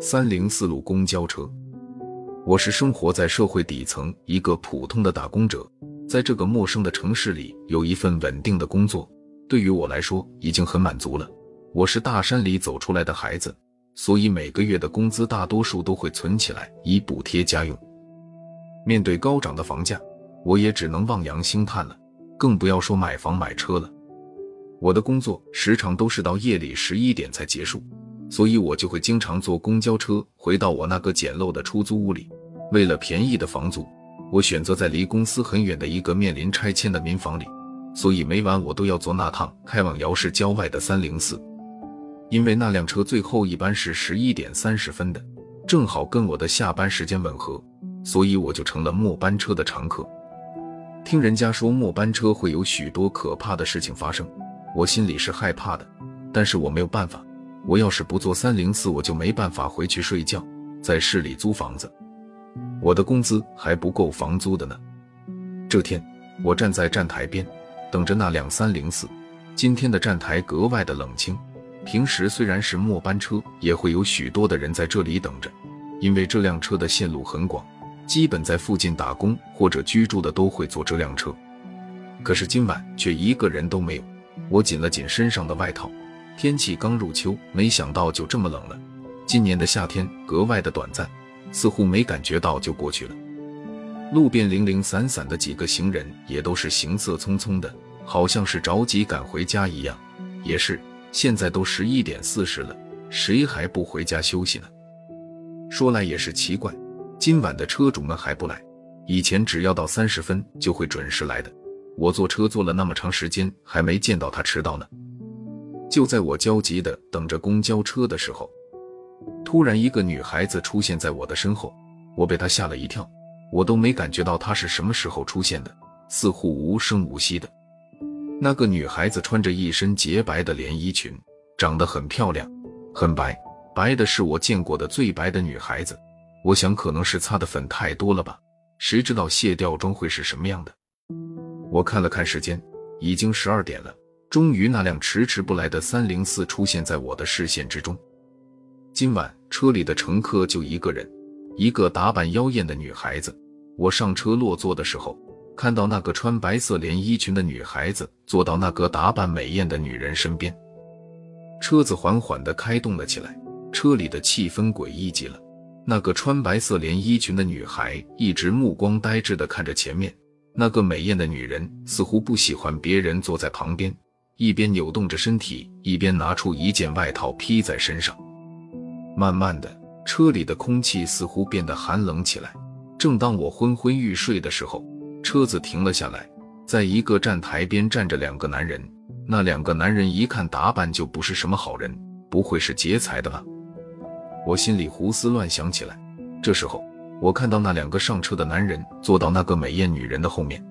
三零四路公交车，我是生活在社会底层一个普通的打工者，在这个陌生的城市里有一份稳定的工作，对于我来说已经很满足了。我是大山里走出来的孩子，所以每个月的工资大多数都会存起来以补贴家用。面对高涨的房价，我也只能望洋兴叹了，更不要说买房买车了。我的工作时常都是到夜里十一点才结束，所以我就会经常坐公交车回到我那个简陋的出租屋里。为了便宜的房租，我选择在离公司很远的一个面临拆迁的民房里，所以每晚我都要坐那趟开往姚市郊外的三零四。因为那辆车最后一班是十一点三十分的，正好跟我的下班时间吻合，所以我就成了末班车的常客。听人家说末班车会有许多可怕的事情发生。我心里是害怕的，但是我没有办法。我要是不坐三零四，我就没办法回去睡觉，在市里租房子。我的工资还不够房租的呢。这天，我站在站台边，等着那辆三零四。今天的站台格外的冷清。平时虽然是末班车，也会有许多的人在这里等着，因为这辆车的线路很广，基本在附近打工或者居住的都会坐这辆车。可是今晚却一个人都没有。我紧了紧身上的外套，天气刚入秋，没想到就这么冷了。今年的夏天格外的短暂，似乎没感觉到就过去了。路边零零散散的几个行人也都是行色匆匆的，好像是着急赶回家一样。也是，现在都十一点四十了，谁还不回家休息呢？说来也是奇怪，今晚的车主们还不来，以前只要到三十分就会准时来的。我坐车坐了那么长时间，还没见到他迟到呢。就在我焦急的等着公交车的时候，突然一个女孩子出现在我的身后，我被她吓了一跳，我都没感觉到她是什么时候出现的，似乎无声无息的。那个女孩子穿着一身洁白的连衣裙，长得很漂亮，很白，白的是我见过的最白的女孩子。我想可能是擦的粉太多了吧，谁知道卸掉妆会是什么样的。我看了看时间，已经十二点了。终于，那辆迟迟不来的三零四出现在我的视线之中。今晚车里的乘客就一个人，一个打扮妖艳的女孩子。我上车落座的时候，看到那个穿白色连衣裙的女孩子坐到那个打扮美艳的女人身边。车子缓缓地开动了起来，车里的气氛诡异极了。那个穿白色连衣裙的女孩一直目光呆滞地看着前面。那个美艳的女人似乎不喜欢别人坐在旁边，一边扭动着身体，一边拿出一件外套披在身上。慢慢的，车里的空气似乎变得寒冷起来。正当我昏昏欲睡的时候，车子停了下来，在一个站台边站着两个男人。那两个男人一看打扮就不是什么好人，不会是劫财的吧？我心里胡思乱想起来。这时候。我看到那两个上车的男人坐到那个美艳女人的后面，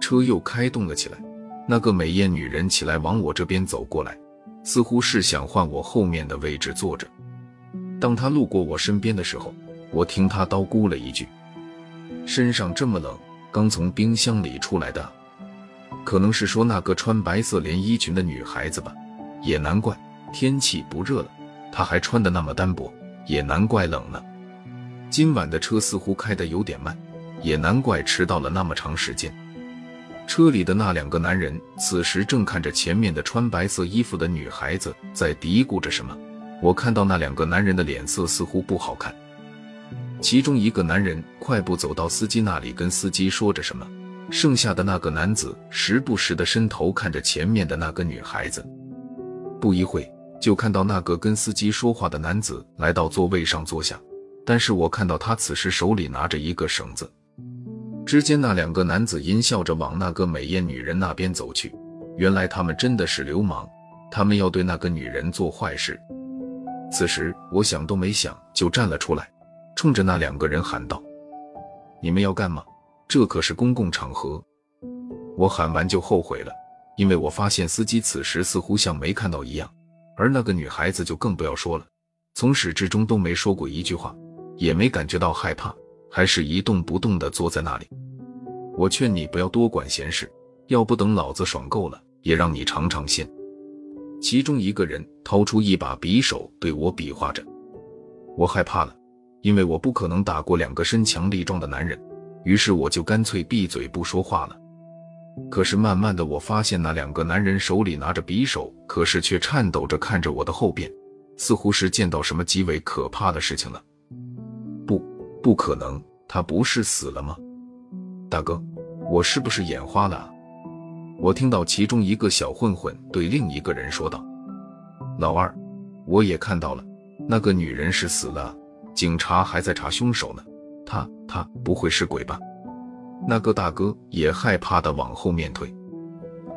车又开动了起来。那个美艳女人起来往我这边走过来，似乎是想换我后面的位置坐着。当她路过我身边的时候，我听她叨咕了一句：“身上这么冷，刚从冰箱里出来的。”可能是说那个穿白色连衣裙的女孩子吧。也难怪，天气不热了，她还穿的那么单薄，也难怪冷呢。今晚的车似乎开得有点慢，也难怪迟到了那么长时间。车里的那两个男人此时正看着前面的穿白色衣服的女孩子在嘀咕着什么。我看到那两个男人的脸色似乎不好看。其中一个男人快步走到司机那里，跟司机说着什么。剩下的那个男子时不时的伸头看着前面的那个女孩子。不一会，就看到那个跟司机说话的男子来到座位上坐下。但是我看到他此时手里拿着一个绳子，只见那两个男子阴笑着往那个美艳女人那边走去。原来他们真的是流氓，他们要对那个女人做坏事。此时我想都没想就站了出来，冲着那两个人喊道：“你们要干嘛？这可是公共场合！”我喊完就后悔了，因为我发现司机此时似乎像没看到一样，而那个女孩子就更不要说了，从始至终都没说过一句话。也没感觉到害怕，还是一动不动地坐在那里。我劝你不要多管闲事，要不等老子爽够了，也让你尝尝鲜。其中一个人掏出一把匕首对我比划着。我害怕了，因为我不可能打过两个身强力壮的男人，于是我就干脆闭嘴不说话了。可是慢慢的，我发现那两个男人手里拿着匕首，可是却颤抖着看着我的后边，似乎是见到什么极为可怕的事情了。不，可能，他不是死了吗？大哥，我是不是眼花了？我听到其中一个小混混对另一个人说道：“老二，我也看到了，那个女人是死了，警察还在查凶手呢。他他不会是鬼吧？”那个大哥也害怕的往后面退，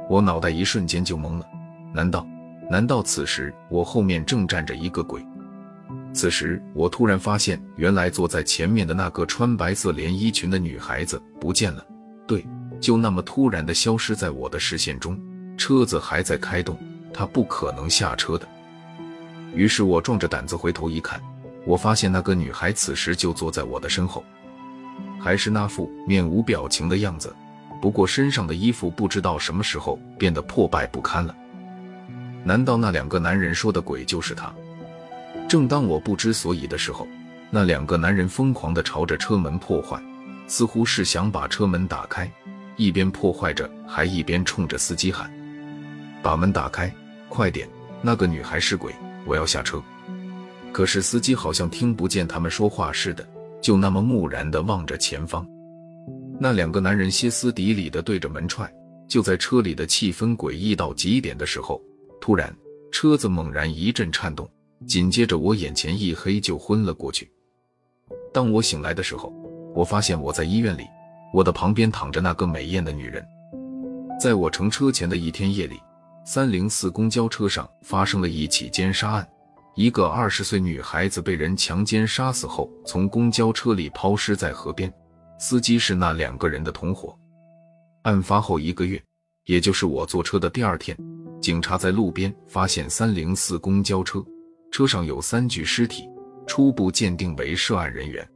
我脑袋一瞬间就懵了。难道难道此时我后面正站着一个鬼？此时我突然发现，原来坐在前面的那个穿白色连衣裙的女孩子不见了。对。就那么突然的消失在我的视线中，车子还在开动，她不可能下车的。于是我壮着胆子回头一看，我发现那个女孩此时就坐在我的身后，还是那副面无表情的样子，不过身上的衣服不知道什么时候变得破败不堪了。难道那两个男人说的鬼就是他？正当我不知所以的时候，那两个男人疯狂地朝着车门破坏，似乎是想把车门打开。一边破坏着，还一边冲着司机喊：“把门打开，快点！那个女孩是鬼，我要下车。”可是司机好像听不见他们说话似的，就那么木然地望着前方。那两个男人歇斯底里地对着门踹。就在车里的气氛诡异到极点的时候，突然车子猛然一阵颤动，紧接着我眼前一黑，就昏了过去。当我醒来的时候，我发现我在医院里。我的旁边躺着那个美艳的女人。在我乘车前的一天夜里，三零四公交车上发生了一起奸杀案，一个二十岁女孩子被人强奸杀死后，从公交车里抛尸在河边，司机是那两个人的同伙。案发后一个月，也就是我坐车的第二天，警察在路边发现三零四公交车，车上有三具尸体，初步鉴定为涉案人员。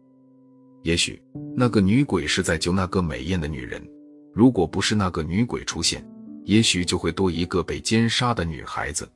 也许那个女鬼是在救那个美艳的女人，如果不是那个女鬼出现，也许就会多一个被奸杀的女孩子。